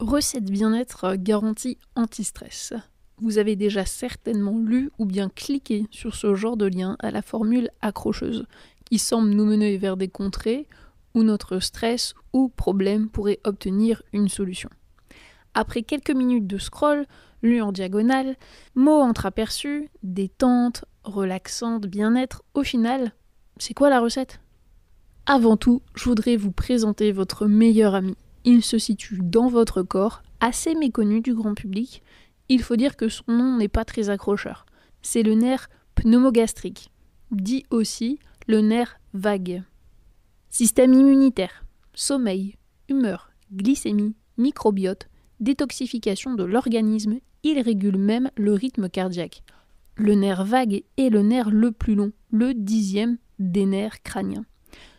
Recette bien-être garantie anti-stress. Vous avez déjà certainement lu ou bien cliqué sur ce genre de lien à la formule accrocheuse, qui semble nous mener vers des contrées où notre stress ou problème pourrait obtenir une solution. Après quelques minutes de scroll, lu en diagonale, mots entreaperçus, détente, relaxante, bien-être, au final, c'est quoi la recette? Avant tout, je voudrais vous présenter votre meilleur ami, il se situe dans votre corps, assez méconnu du grand public. Il faut dire que son nom n'est pas très accrocheur. C'est le nerf pneumogastrique, dit aussi le nerf vague. Système immunitaire, sommeil, humeur, glycémie, microbiote, détoxification de l'organisme, il régule même le rythme cardiaque. Le nerf vague est le nerf le plus long, le dixième des nerfs crâniens.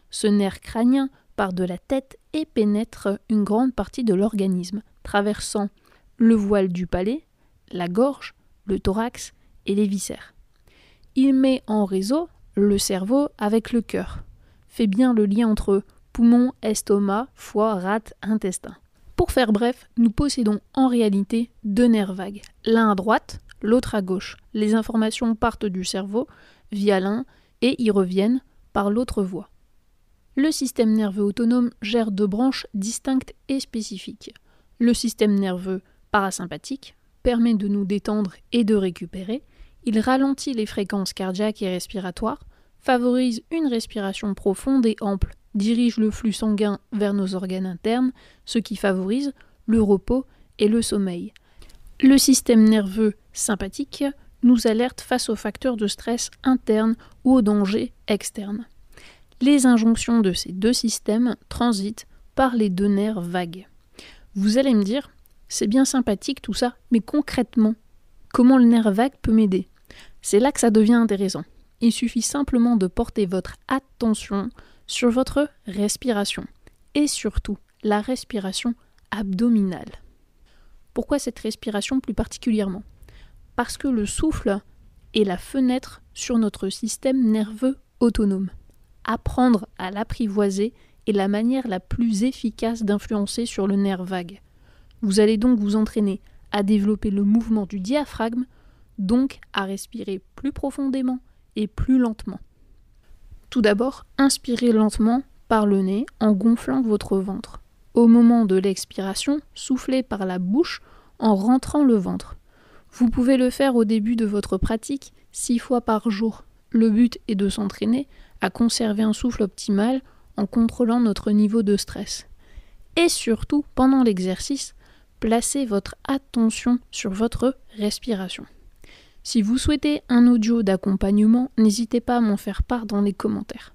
Ce nerf crânien de la tête et pénètre une grande partie de l'organisme, traversant le voile du palais, la gorge, le thorax et les viscères. Il met en réseau le cerveau avec le cœur, fait bien le lien entre poumon, estomac, foie, rate, intestin. Pour faire bref, nous possédons en réalité deux nerfs vagues, l'un à droite, l'autre à gauche. Les informations partent du cerveau via l'un et y reviennent par l'autre voie. Le système nerveux autonome gère deux branches distinctes et spécifiques. Le système nerveux parasympathique permet de nous détendre et de récupérer. Il ralentit les fréquences cardiaques et respiratoires, favorise une respiration profonde et ample, dirige le flux sanguin vers nos organes internes, ce qui favorise le repos et le sommeil. Le système nerveux sympathique nous alerte face aux facteurs de stress internes ou aux dangers externes. Les injonctions de ces deux systèmes transitent par les deux nerfs vagues. Vous allez me dire, c'est bien sympathique tout ça, mais concrètement, comment le nerf vague peut m'aider? C'est là que ça devient intéressant. Il suffit simplement de porter votre attention sur votre respiration, et surtout la respiration abdominale. Pourquoi cette respiration plus particulièrement? Parce que le souffle est la fenêtre sur notre système nerveux autonome apprendre à l'apprivoiser est la manière la plus efficace d'influencer sur le nerf vague. Vous allez donc vous entraîner à développer le mouvement du diaphragme, donc à respirer plus profondément et plus lentement. Tout d'abord, inspirez lentement par le nez en gonflant votre ventre. Au moment de l'expiration, soufflez par la bouche en rentrant le ventre. Vous pouvez le faire au début de votre pratique six fois par jour. Le but est de s'entraîner à conserver un souffle optimal en contrôlant notre niveau de stress. Et surtout, pendant l'exercice, placez votre attention sur votre respiration. Si vous souhaitez un audio d'accompagnement, n'hésitez pas à m'en faire part dans les commentaires.